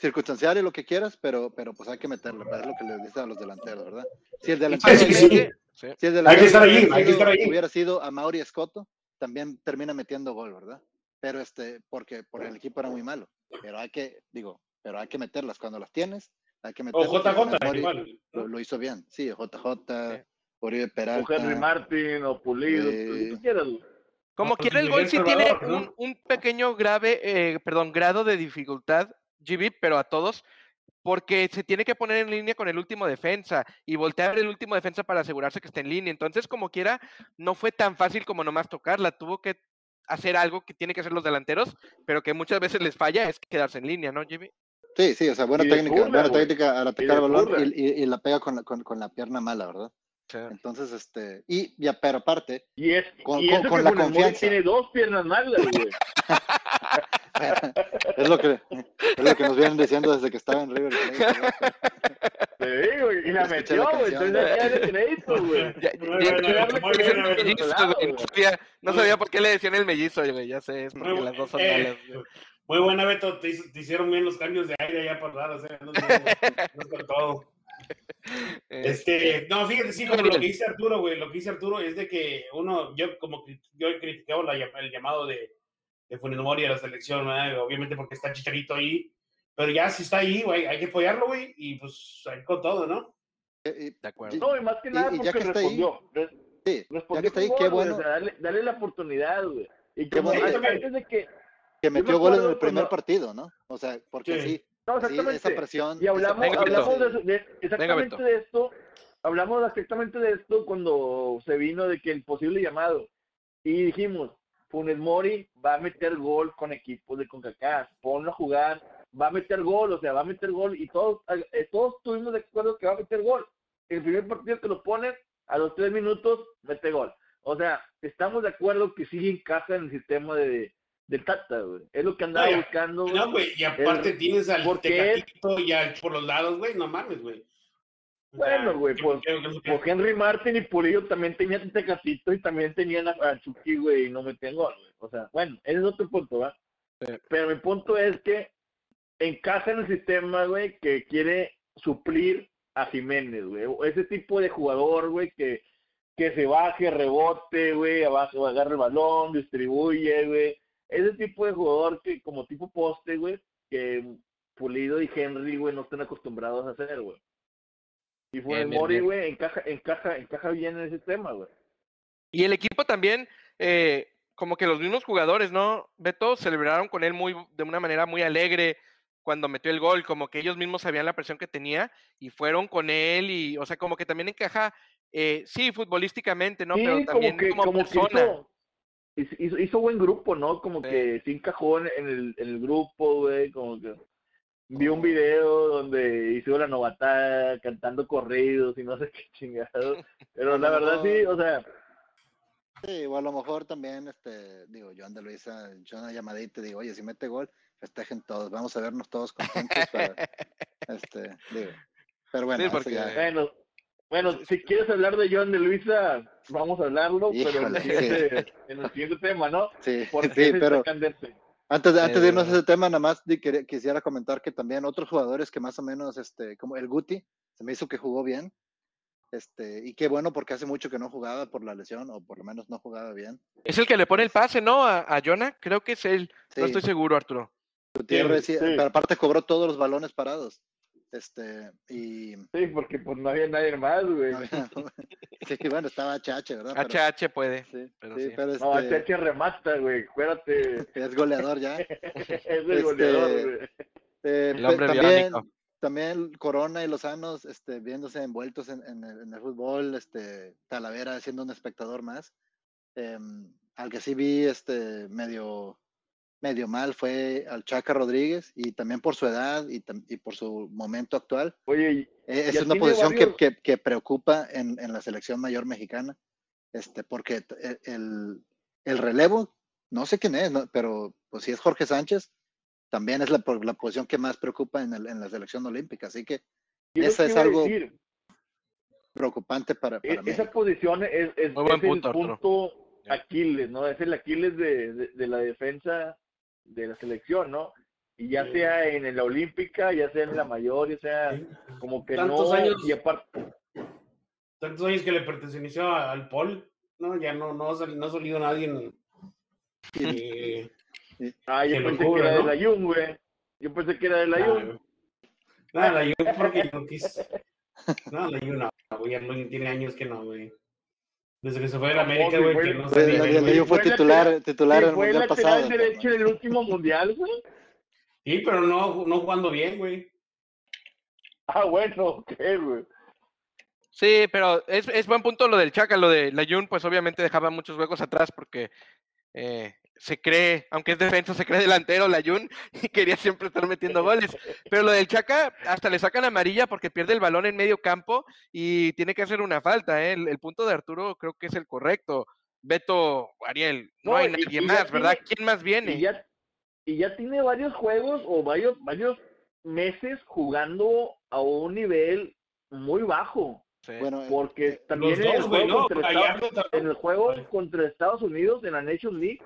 circunstancial y lo que quieras, pero, pero pues hay que meterlo, es lo que les dice a los delanteros, ¿verdad? Si el delantero, sí, sí. sí. si el Hay que delantero estar hubiera hay que sido- estar ahí. Hubiera sido a Mauri Escoto, también termina metiendo gol, ¿verdad? Pero este, porque, porque el equipo era muy malo. Pero hay que, digo, pero hay que meterlas cuando las tienes, hay que O meterlas. y JJ, Mori igual. Lo, lo hizo bien, sí, JJ, Sí. Oribe O Peralta. Henry Martin, o Pulido, Eh, tú quieras. Como No, quiera, el gol sí tiene ¿no? un, un pequeño grave, eh, perdón, grado de dificultad, GB, pero a todos, porque se tiene que poner en línea con el último defensa y voltear el último defensa para asegurarse que esté en línea. Entonces, como quiera, no fue tan fácil como nomás tocarla. Tuvo que hacer algo que tiene que hacer los delanteros, pero que muchas veces les falla, es quedarse en línea, ¿no, GB? Sí, sí, o sea, buena técnica, buena güey. técnica al atacar el balón y, y- y la pega con la, con, con la pierna mala, ¿verdad? Sí. Entonces, este, y ya, pero aparte, Y, es, Con- y con- eso con que la confianza. tiene dos piernas malas, güey. es lo que es lo que nos vienen diciendo desde que estaba en River Plate. ¿no? Te digo, y la Escuché metió, güey. Entonces crédito, güey. Ya- güey, No güey. sabía, no sabía por qué le decían el mellizo, güey. Ya sé, es porque Muy las dos son eh, malas. güey. Muy buena, Beto. Te, hizo- te hicieron bien los cambios de aire ya por dar, o sea, no, no es con todo. Este, no, fíjate, sí, como lo que dice Arturo, güey, lo que dice Arturo es de que uno, yo como que yo he criticado la el llamado de, de Funes Mori a la selección, ¿verdad? obviamente porque está Chicharito ahí, pero ya si está ahí, güey, hay que apoyarlo, güey, y pues ahí con todo, ¿no? Y- De acuerdo. No, y más que nada y ya porque que está ahí, respondió. Res- Sí, ya que está ahí, qué bueno o sea, dale, dale la oportunidad, güey. Y bueno antes, que- antes de que... que me metió gol en el primer cuando- partido, ¿no? O sea, porque Sí. sí, No, sí, exactamente. esa presión. Y hablamos, esa Venga, presión, hablamos de, de- exactamente de esto, hablamos exactamente de esto cuando se vino de que el posible llamado. Y dijimos, Funes Mori va a meter gol con equipos de CONCACAF, ponlo a jugar, va a meter gol, o sea, va a meter gol y todos, eh, todos estuvimos de acuerdo que va a meter gol. El primer partido que lo ponen, a los tres minutos, mete gol. O sea, estamos de acuerdo que sí encaja en el sistema de, del Tata, güey. Es lo que andaba No, buscando. No, güey, y aparte tienes al es- Tecatito y al por los lados, güey, no mames, güey. Bueno, güey, ¿qué- pues, Pues Henry Martin y Pulido también tenían Tecatito y también tenían a, a Chucky, güey, y no metían gol, güey. O sea, bueno, ese es otro punto, ¿va? Sí. Pero mi punto es que encaja en el sistema, güey, que quiere suplir a Jiménez, güey. Ese tipo de jugador, güey, que, que se baje, rebote, güey, abajo, agarre el balón, distribuye, güey. Ese tipo de jugador que, como tipo poste, güey, que Pulido y Henry, güey, no están acostumbrados a hacer, güey. Y Bien, bien, Mori, güey, encaja, encaja, encaja bien en ese tema, güey. Y el equipo también, eh, como que los mismos jugadores, ¿no? Beto celebraron con él muy, de una manera muy alegre cuando metió el gol, como que ellos mismos sabían la presión que tenía y fueron con él y, o sea, como que también encaja, eh, sí, futbolísticamente, ¿no? sí, Pero también como que, como, como que persona. hizo, hizo, hizo- hizo buen grupo, ¿no? Como Sí. que sí encajó en, en el, en el grupo, güey, como que vi un video donde hizo la novatada cantando corridos y no sé qué chingado, pero la verdad sí, o sea, Sí, o a lo mejor también, este, digo, yo ande Luisa, yo una llamadita y digo, oye, si mete gol, festejen todos, vamos a vernos todos contentos para, este, digo. Pero bueno, Sí, eso porque- ya- bueno, bueno, si quieres hablar de John de Luisa, vamos a hablarlo, pero en el, siguiente, en el siguiente tema, ¿no? sí, Porque sí, pero candente. Antes de, antes de irnos a ese tema, nada más quisiera comentar que también otros jugadores que más o menos, este, como el Guti, se me hizo que jugó bien, este, y qué bueno porque hace mucho que no jugaba por la lesión, o por lo menos no jugaba bien. Es el que le pone el pase, ¿no? A, a Jonah, creo que es él. Sí, No estoy seguro, Arturo. Gutiérrez, sí, Sí. pero aparte cobró todos los balones parados. Este, y Sí, porque pues no había nadie más, güey. sí, bueno, estaba HH, ¿verdad? Pero- HH puede. sí, pero sí, sí. pero No, este, este remata, güey, acuérdate. es goleador ya. es el goleador, Este, güey. Eh, El pe- hombre también, biónico. también Corona y Lozanos este, viéndose envueltos en, en el, en el fútbol, este, Talavera siendo un espectador más. Em, al que sí vi este, medio, medio mal fue al Chaca Rodríguez y también por su edad y, y por su momento actual. Oye, Eh, Y Es una posición que, que, que preocupa en, en la selección mayor mexicana, este, porque t- el, el- el relevo, no sé quién es, ¿no? pero pues si es Jorge Sánchez, también es la, la posición que más preocupa en, el- en la selección olímpica, así que ¿qué esa que es algo decir? preocupante para, E- para Esa México. posición es, es, es el punto, Arturo. punto. Aquiles, ¿no? Es el Aquiles de, de, de la defensa de la selección, ¿no? Y ya Sí. sea en la olímpica, ya sea en la mayor, ya sea como que Tantos no. años. Y aparte, Tantos años que le perteneció al Paul, ¿no? Ya no, no, no ha salido nadie en, ah, yo pensé que era ¿no? de la Jun, güey. Yo pensé que era de la Jun. Nada, la Jun porque no quis. No, la Jun no, güey, ya no tiene años que no, güey. Desde que se fue a la América, sí, güey, fue- que no Fue- la- güey. la- fue Fue titular, titular en el fue mundial lateral pasado. derecho carnal. en el último mundial, güey. Sí, pero no, no jugando bien, güey. Ah, bueno, ok, güey. Sí, pero es, es buen punto lo del Chaca, lo de la Jun, pues obviamente dejaba muchos huecos atrás porque eh, se cree, aunque es defensa, se cree delantero la Jun y quería siempre estar metiendo goles. Pero lo del Chaca, hasta le sacan amarilla porque pierde el balón en medio campo y tiene que hacer una falta. ¿eh? El, el punto de Arturo creo que es el correcto. Beto, Ariel, no, No, hay y- nadie y más, ¿verdad? tiene- ¿Quién más viene? Y ya, y ya tiene varios juegos o varios, varios meses jugando a un nivel muy bajo. Sí. Bueno, eh, Porque también Los en, el juego ¿no? contra Estados, también. en el juego contra Estados Unidos en la Nations League,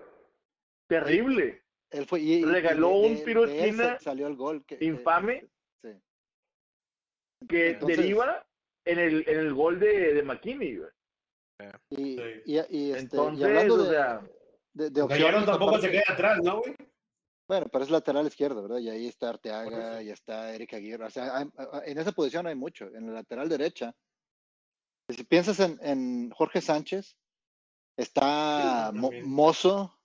terrible. él fue, y- y- y regaló un tiro de esquina salió el gol. que- que- infame. sí. que Entonces- deriva en el, en el gol de, de McKinney. güey. Y, Sí. y, y, este, y Entonces, hablando o de, sea, de, de Gallardo opciones, tampoco se queda atrás, ¿no, güey? Bueno, pero es lateral izquierdo, ¿verdad? Y ahí está Arteaga, y está Erika Aguirre. O sea, hay- en esa posición hay mucho. En la lateral derecha, si piensas en, en Jorge Sánchez, está Sí, Mo- también. Mozo,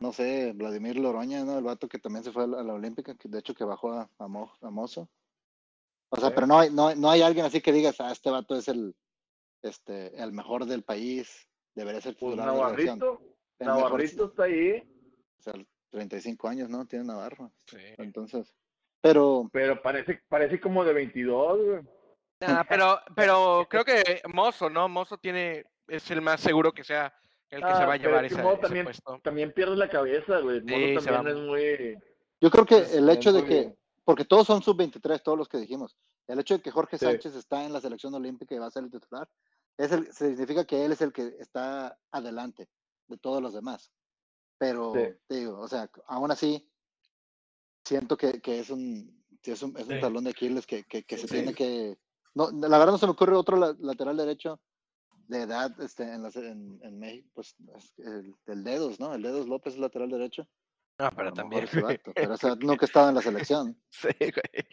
no sé, Vladimir Loroña, ¿no? El vato que también se fue a la, a la Olímpica, que de hecho que bajó a, a, Mo- a Mozo. O sea, Sí. pero no hay, no, no hay alguien así que digas, ah, este vato es el, este, el mejor del país, debería ser pues titular de la selección. Navarrito, El Navarrito está ahí, o sea, 35 años, ¿no? Tiene Navarro. Sí. Entonces, pero pero parece, parece como de 22, güey. Ah, pero, pero creo que Mozo, ¿no? Mozo tiene, es el más seguro que sea el que se Ah, va a llevar es que ese, Mo ese también- puesto. También pierde la cabeza, güey. Sí, también es muy... yo creo que Pues, el hecho de que, porque todos son sub-23, todos los que dijimos, el hecho de que Jorge Sí. Sánchez está en la selección olímpica y va a ser el titular, es el, significa que él es el que está adelante de todos los demás. Pero, Sí. te digo, o sea, aún así, siento que, que es un, es un, es un Sí. talón de Aquiles que, que, que se Sí. tiene que, no, la verdad no se me ocurre otro la- lateral derecho de edad este, en, la se- en, en México, pues es el, el Dedos, ¿no? El Dedos López es lateral derecho. No, A pero también. mejor ese vato, pero o sea, nunca estaba en la selección. Sí, güey.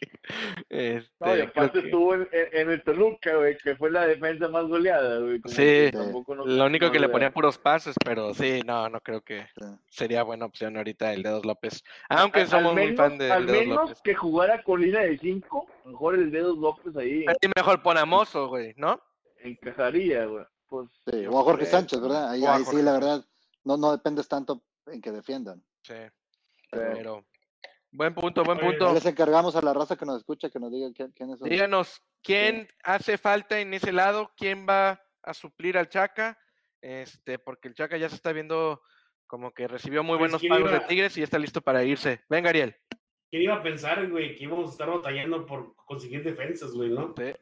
Este, No, y creo aparte que- estuvo en, en- el Toluca, güey, que fue la defensa más goleada, güey. Sí. tampoco no- Lo único no que le ponía puros pases, pero sí, no, no creo que Sí. sería buena opción ahorita el Dedos López. Aunque Al- somos al muy fan de Al Dedos menos López. que jugara con línea de 5, mejor el Dedos López ahí sí mejor pon a Mozo, güey, ¿no? Encajaría, güey. Pues, Sí, o a Jorge creo, Sánchez, ¿no? ¿verdad? Ahí, ahí sí, la verdad, no, no dependes tanto en que defiendan. Sí, Pero pero buen punto, buen punto. les encargamos a la raza que nos escucha que nos diga quién, quiénes son. Díganos, ¿quién hace falta en ese lado? ¿Quién va a suplir al Chaca? Este, porque el Chaca ya se está viendo como que recibió muy Pues, buenos ¿quién pagos de? Tigres y ya está listo para irse. Venga, Ariel. ¿Quién iba a pensar, güey, que íbamos a estar batallando por conseguir defensas, güey, no? Sí.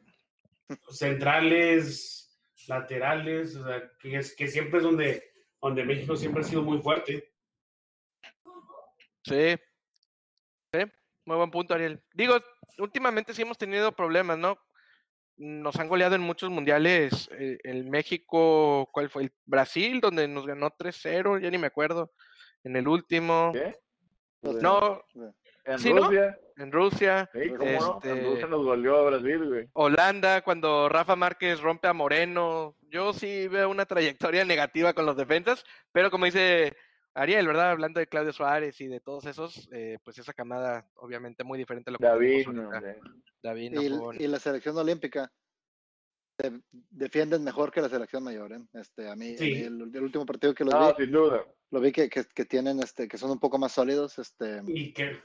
Centrales, laterales, o sea, que, es, que siempre es donde, donde México siempre ha sido muy fuerte. Sí. Sí, muy buen punto, Ariel. Digo, últimamente sí hemos tenido problemas, ¿no? Nos han goleado en muchos mundiales. eh, El México, ¿cuál fue? El Brasil, donde nos ganó 3-0, ya ni me acuerdo. En el último. ¿Qué? No, En Sí, ¿no? Rusia, en Rusia. sí, cómo no, en Este- Rusia nos goleó a Brasil, güey. Holanda, cuando Rafa Márquez rompe a Moreno. Yo sí veo una trayectoria negativa con los defensas, pero como dice Ariel, ¿verdad? Hablando de Claudio Suárez y de todos esos, eh, pues esa camada obviamente muy diferente a lo que David, no. David no y, la selección olímpica se defienden mejor que la selección mayor. ¿eh? Este, a mí, a Sí. mí el, el último partido que los No, vi, sin duda. lo vi que, que, que tienen, este, que son un poco más sólidos. Este, Y que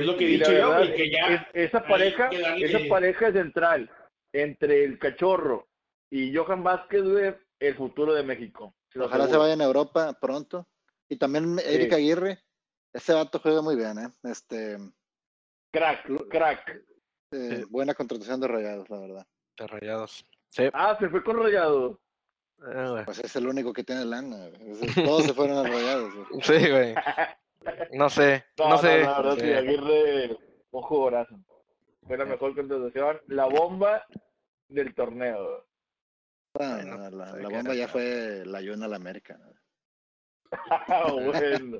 es lo que he dicho yo, verdad, güey, que ya es- esa pareja, esa pareja central entre el cachorro y Johan Vázquez, güey, el futuro de México. Se lo ojalá se vayan a Europa pronto. Y también Erika Aguirre, ese vato juega muy bien. ¿eh? Este, Crack, crack. eh, Sí. buena contratación de regados, la verdad. de Rayados. Sí. Ah, se fue con Rayado. eh, güey. Pues es el único que tiene lana. Todos se fueron a rayados. güey. Sí, güey. No sé, No, no sé. la verdad, sí. sí, Aguirre, un jugadorazo. Fue la mejor contratación, la bomba del torneo. Ah, Bueno, no, la, que bomba ya fue la Yuna a la América. ¿no? Ah, bueno.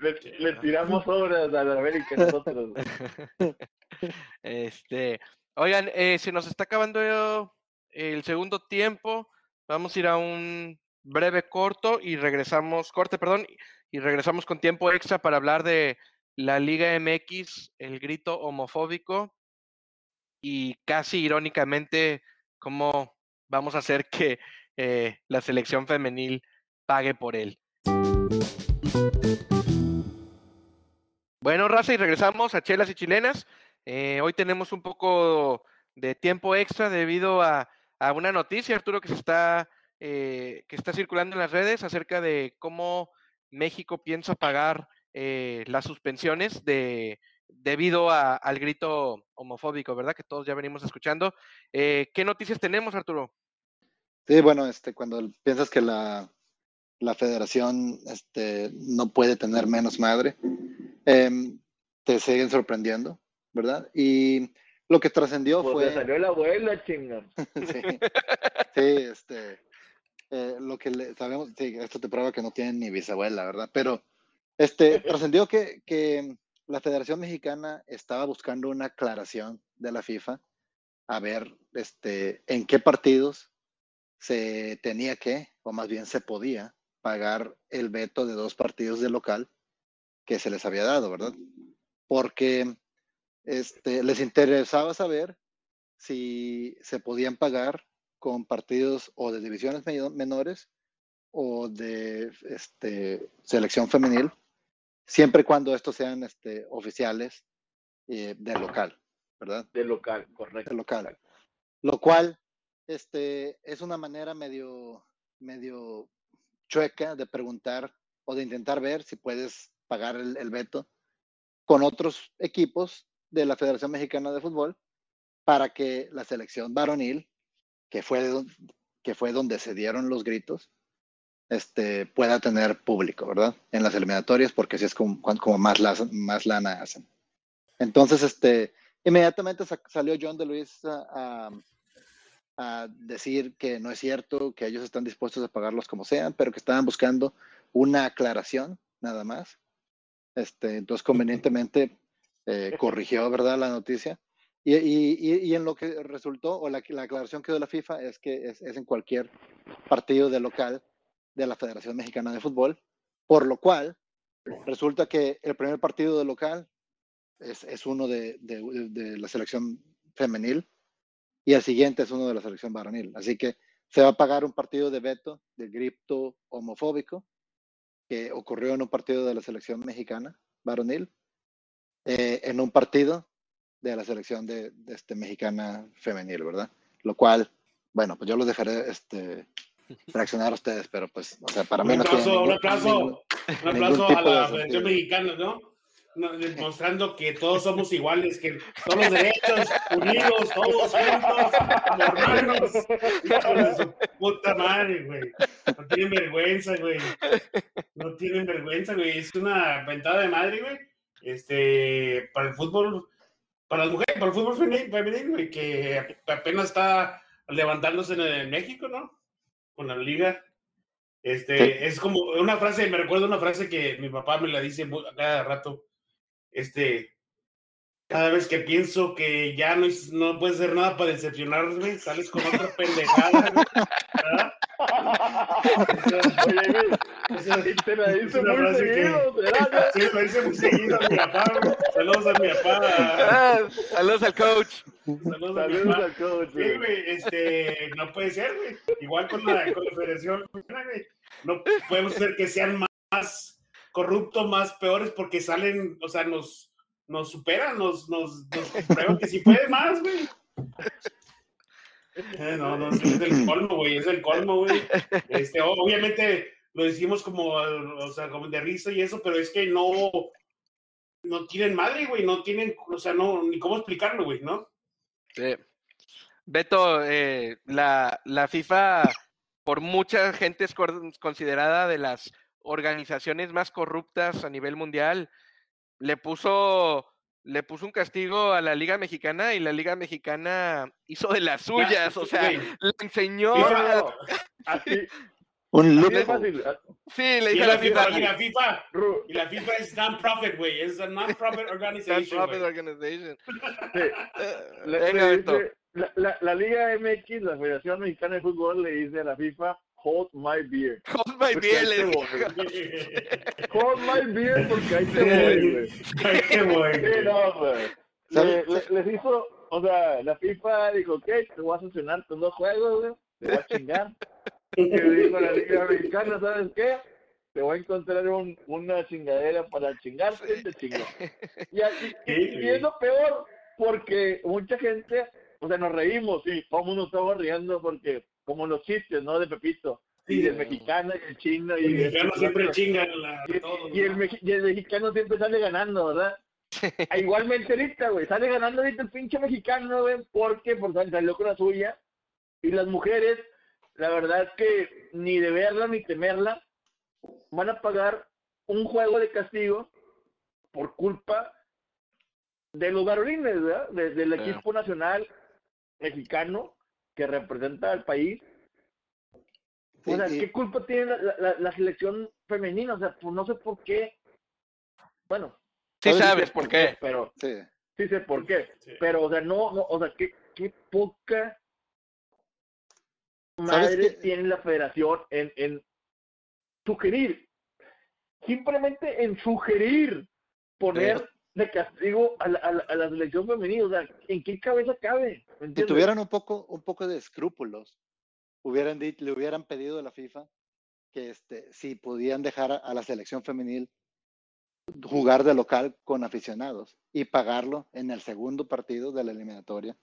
Le, le tiramos obras a la América nosotros. Este, oigan, eh, se nos está acabando el segundo tiempo. Vamos a ir a un breve corto y regresamos, corte, perdón, y regresamos con tiempo extra para hablar de la Liga MX, el grito homofóbico y casi irónicamente cómo vamos a hacer que eh, la selección femenil pague por él. Bueno, raza, y regresamos a Chelas y Chilenas. Eh, hoy tenemos un poco de tiempo extra debido a, a una noticia, Arturo, que se está, eh, que está circulando en las redes acerca de cómo México piensa pagar eh, las suspensiones de, debido a- al grito homofóbico, ¿verdad? Que todos ya venimos escuchando. Eh, ¿Qué noticias tenemos, Arturo? Sí, bueno, este, cuando piensas que la, la federación este, no puede tener menos madre, em, te siguen sorprendiendo, ¿verdad? Y lo que trascendió Pues fue... le salió la abuela, chinga. Sí, sí, este, eh, lo que le, sabemos, sí, esto te prueba que no tienen ni bisabuela, ¿verdad? Pero, este, trascendió que, que la Federación Mexicana estaba buscando una aclaración de la FIFA a ver, este, en qué partidos se tenía que, o más bien se podía, pagar el veto de dos partidos de local que se les había dado, ¿verdad? Porque, este, les interesaba saber si se podían pagar con partidos o de divisiones me- menores o de este, selección femenil, siempre y cuando estos sean este, oficiales eh, de local, ¿verdad? De local, correcto. De local. Lo cual este, es una manera medio, medio chueca de preguntar o de intentar ver si puedes pagar el, el veto con otros equipos de la Federación Mexicana de Fútbol para que la selección varonil, que fue, que fue donde se dieron los gritos, este, pueda tener público, ¿verdad? En las eliminatorias, porque así es como, más, la- más lana hacen. Entonces, este, inmediatamente sa- salió John de Luis a, a- a decir que no es cierto, que ellos están dispuestos a pagarlos como sean, pero que estaban buscando una aclaración, nada más. Este, entonces, convenientemente, eh, corrigió, ¿verdad?, la noticia. Y, en lo que resultó, o la, la aclaración que dio la FIFA es que es, en cualquier partido de local de la Federación Mexicana de Fútbol, por lo cual resulta que el primer partido de local es, uno de, de- de la selección femenil y el siguiente es uno de la selección varonil. Así que se va a pagar un partido de veto del grito homofóbico que ocurrió en un partido de la selección mexicana varonil, eh, en un partido de la selección de, de este, mexicana femenil, ¿verdad? Lo cual, bueno, pues yo los dejaré este, reaccionar a ustedes, pero pues, o sea, para Un mí no aplauso, un aplauso, ningún- un aplauso a la. Federación Mexicana, ¿no? Demostrando que todos somos iguales, que todos los derechos unidos, todos juntos, hermanos. Puta madre, güey. No tienen vergüenza, güey. No tienen vergüenza, güey. Es una ventada de madre, güey. Este, para el fútbol, para las mujeres, para el fútbol femenil, güey, que apenas está levantándose en, en México, ¿no? Con la liga. Este, Sí. es como una frase, me recuerdo una frase que mi papá me la dice cada rato. Este, cada vez que pienso que ya no, no puedes hacer nada para decepcionarme, sales con otra pendejada. ¿verdad? Sí, me dice muy seguido a mi papá. güey. Saludos a mi papá. Ah, saludos al coach. Saludos al coach, Sí, güey. este, no puede ser, güey. Igual con la, con la federación, güey. No podemos ser que sean más corruptos, más peores, porque salen, o sea, nos, nos superan, nos, nos, nos prueban que si puede más, güey. Eh, no, no, es el colmo, güey, es el colmo, güey. Este, obviamente lo decimos como, o sea, como de risa y eso, pero es que no, no tienen madre, güey, no tienen, o sea, no, ni cómo explicarlo, güey, ¿no? Sí. Beto, eh, la, la FIFA por mucha gente es considerada de las organizaciones más corruptas a nivel mundial. Le puso, le puso un castigo a la Liga Mexicana y la Liga Mexicana hizo de las suyas, o sea, le enseñó. A- así, Un de fácil. Sí, le Y dijo a la FIFA, FIFA. y la FIFA, Ru- y la FIFA es non-profit, güey, es a non-profit organization, Non-profit güey. organization. sí, le- Venga, le Beto. dice- la, la, la Liga MX, la Federación Mexicana de Fútbol, le dice a la FIFA, hold my beer. Hold my beer, ahí le te dijo. voy. Hold my beer porque ahí te voy, güey. Ay, qué bueno. Sí, no, güey. Le- ¿Sabes? le- les hizo, o sea, la FIFA dijo, ok, te voy a sancionar tus dos juegos, güey. Te voy a chingar. Que dijo la Liga Mexicana, ¿sabes qué? te voy a encontrar un, una chingadera para chingarte, te chingo. Y, así- y- Sí, y es lo peor, porque mucha gente, o sea, nos reímos, y todo el mundo estaba riendo porque, como los chistes, ¿no? De Pepito, y del no. mexicano y el chino, y, El mexicano siempre y, chingan la, todo, y el, y el mexicano siempre sale ganando, ¿verdad? Ah, Igualmente ahorita, güey, sale ganando ahorita el pinche mexicano, güey, porque por salió con la suya. Y las mujeres, la verdad es que ni de verla ni temerla, van a pagar un juego de castigo por culpa de los varonines, ¿verdad? De- del Claro. equipo nacional mexicano que representa al país. Sí, O sea, ¿qué culpa tiene la, la- la- selección femenina? O sea, pues no sé por qué. Bueno, Sí ¿Sabes por qué. Pero sí. sí sé por qué. Sí. Pero, o sea, no, no o sea, qué, qué poca ¿Sabes madre qué? tiene la federación en, en sugerir, simplemente en sugerir poner. De castigo a la, a la, a la selección femenina. O sea, ¿en qué cabeza cabe? ¿Me Si tuvieran un poco, un poco de escrúpulos, hubieran di- le hubieran pedido a la FIFA que este, si podían dejar a, a la selección femenil jugar de local con aficionados y pagarlo en el segundo partido de la eliminatoria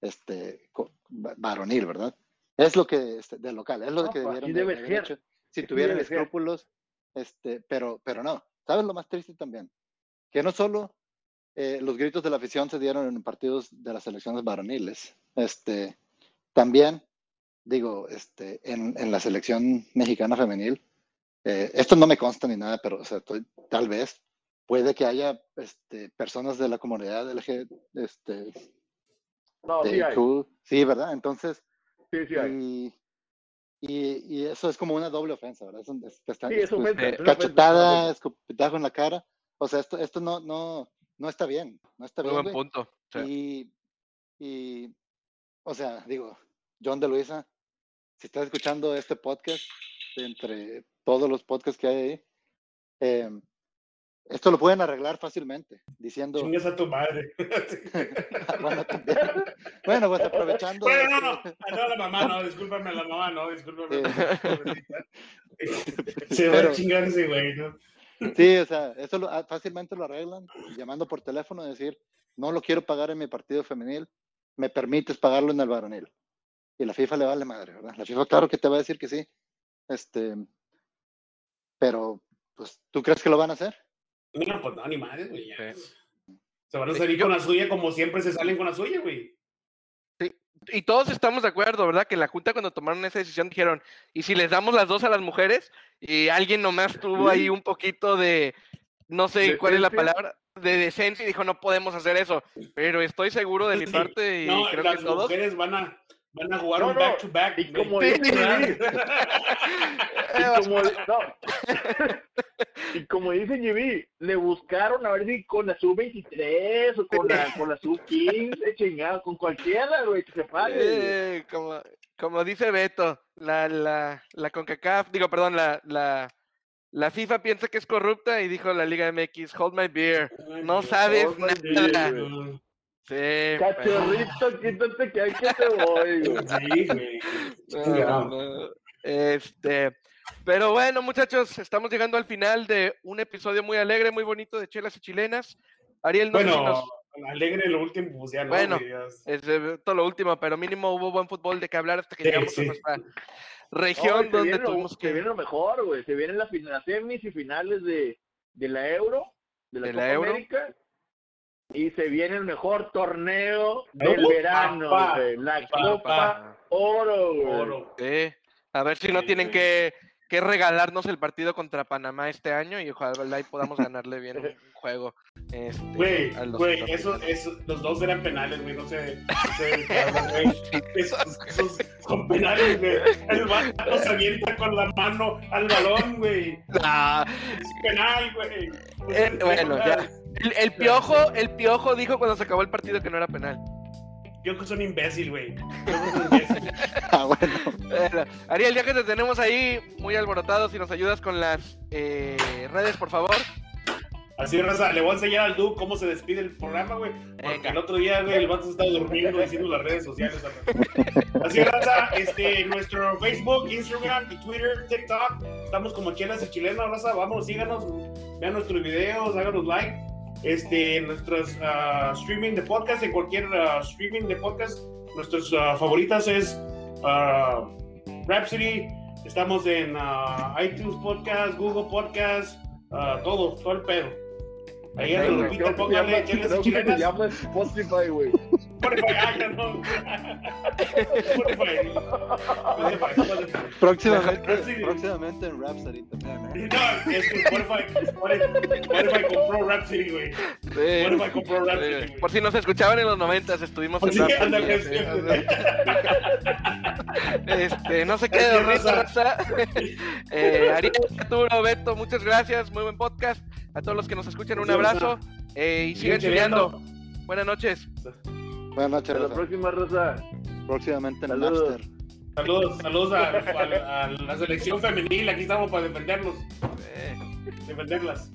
este, varonil, ¿verdad? Es lo que, este, de local, es lo No, que debieron de- hecho. Si tuvieran escrúpulos, este, pero, pero no. ¿Sabes lo más triste también? Que no solo eh, los gritos de la afición se dieron en partidos de las selecciones varoniles, este, también, digo, este, en, en la selección mexicana femenil, eh, esto no me consta ni nada, pero o sea, estoy- tal vez puede que haya este, personas de la comunidad LG, este, No, sí hay. Sí, ¿verdad? Entonces, Sí, sí hay. y, y, y eso es como una doble ofensa, ¿verdad? Es un- es- Sí, es es- ofensa, es una ofensa, cachetada, escupitajo en la cara. O sea, esto, esto no, no, no está bien, no está Muy bien. buen güey. punto. Sí. Y, y, o sea, digo, John de Luisa, si estás escuchando este podcast, entre todos los podcasts que hay ahí, eh, esto lo pueden arreglar fácilmente, diciendo, Chingas a tu madre. bueno, también. Bueno, pues aprovechando. Bueno, no, no, ah, no, la mamá, no, discúlpame, la mamá, no, discúlpame. Sí. Se va Pero- a chingar ese güey, ¿no? Sí, o sea, eso lo- ah, fácilmente lo arreglan llamando por teléfono y decir, no lo quiero pagar en mi partido femenil, me permites pagarlo en el varonil. Y la FIFA le vale madre, ¿verdad? La FIFA, claro que te va a decir que sí. Este, pero, pues, ¿tú crees que lo van a hacer? No, pues no, ni madre, güey. ya. Sí. Se van a Sí, salir yo- con la suya como siempre se salen con la suya, güey. Y todos estamos de acuerdo, ¿verdad? Que la Junta cuando tomaron esa decisión dijeron, ¿y si les damos las dos a las mujeres? Y alguien nomás tuvo ahí un poquito de, no sé cuál es la palabra, de decencia y dijo, no podemos hacer eso. Pero estoy seguro de mi parte y no, creo las que todos. mujeres van a, van a jugar No, un no, back to back. y como Sí. dice Jimmy, y como, no. y como dice Jimmy, le buscaron a ver si con la sub-23 o con la, con la sub-15, chingado, con cualquiera, güey, que se pague. Eh, como, como dice Beto, la, la, la CONCACAF, digo, perdón, la, la, la FIFA piensa que es corrupta y dijo la Liga MX, hold my beer. No sabes nada. God. Sí, pero- Cachorrito, quítate que hay que te voy, güey. Sí, güey. No, Chingado. no. Este, pero bueno, muchachos, estamos llegando al final de un episodio muy alegre, muy bonito de Chelas y Chilenas. Ariel, no Bueno, nos- alegre lo último, pues ya no. Bueno, es eh, todo lo último, pero mínimo hubo buen fútbol de que hablar hasta que Sí, llegamos sí. a nuestra región se donde viene lo- tuvimos Se que viene lo mejor, güey. Se vienen las, las semis y finales de, de la Euro, de la De la Copa Euro. América. Y se viene el mejor torneo del verano, papá, güey. La papá. Copa Oro, güey. Oro. Sí, A ver si no tienen sí. que, que regalarnos el partido contra Panamá este año y ojalá y podamos ganarle bien un juego. Este, Güey, a los güey, eso, sudamericanos. eso, los dos eran penales, güey, no sé, no sé güey. Esos, esos son penales, güey. El vato se avienta con la mano al balón, güey. Ah, Es penal, güey. No Eh, bueno, ya. El, el piojo, el piojo dijo cuando se acabó el partido que no era penal. Yo creo que son imbécil, güey. Ah, bueno. Bueno, Ariel, ya que te tenemos ahí muy alborotados, si nos ayudas con las eh, redes, por favor. Así, raza, le voy a enseñar al Duke cómo se despide el programa, güey. Porque Venga. el otro día, güey, el vato se estaba durmiendo diciendo las redes sociales. Así, raza, este, nuestro Facebook, Instagram y Twitter, TikTok estamos como chelas y chilenas, raza, vamos, síganos, vean nuestros videos, háganos like. Este, nuestros ah, streaming de podcast, en cualquier ah, streaming de podcast, nuestros ah, favoritas es Rhapsody, estamos en iTunes Podcast, Google Podcast, todo, todo el pedo. Ahí en el se póngale chelas que se chilenas. llama Spotify, güey. Spotify, ah, ya no. Spotify. Próximamente, Rhapsody. próximamente en Rhapsody también, ¿eh? No, es que Spotify, Spotify, compró Rhapsody, güey. Sí. Spotify compró Rhapsody. Por si nos escuchaban en los noventas, estuvimos en Sí, Rhapsody. Este, no se quede dormido, raza. raza. Eh, Ariel, Arturo, Beto, muchas gracias, muy buen podcast. A todos los que nos escuchan, un abrazo eh, y sigan chileando. Buenas noches. Buenas noches, Hasta la próxima, Rosa. Próximamente en Saludos. Napster. Saludos, saludos a, a- a la selección femenil. Aquí estamos para defenderlos, Eh. defenderlas.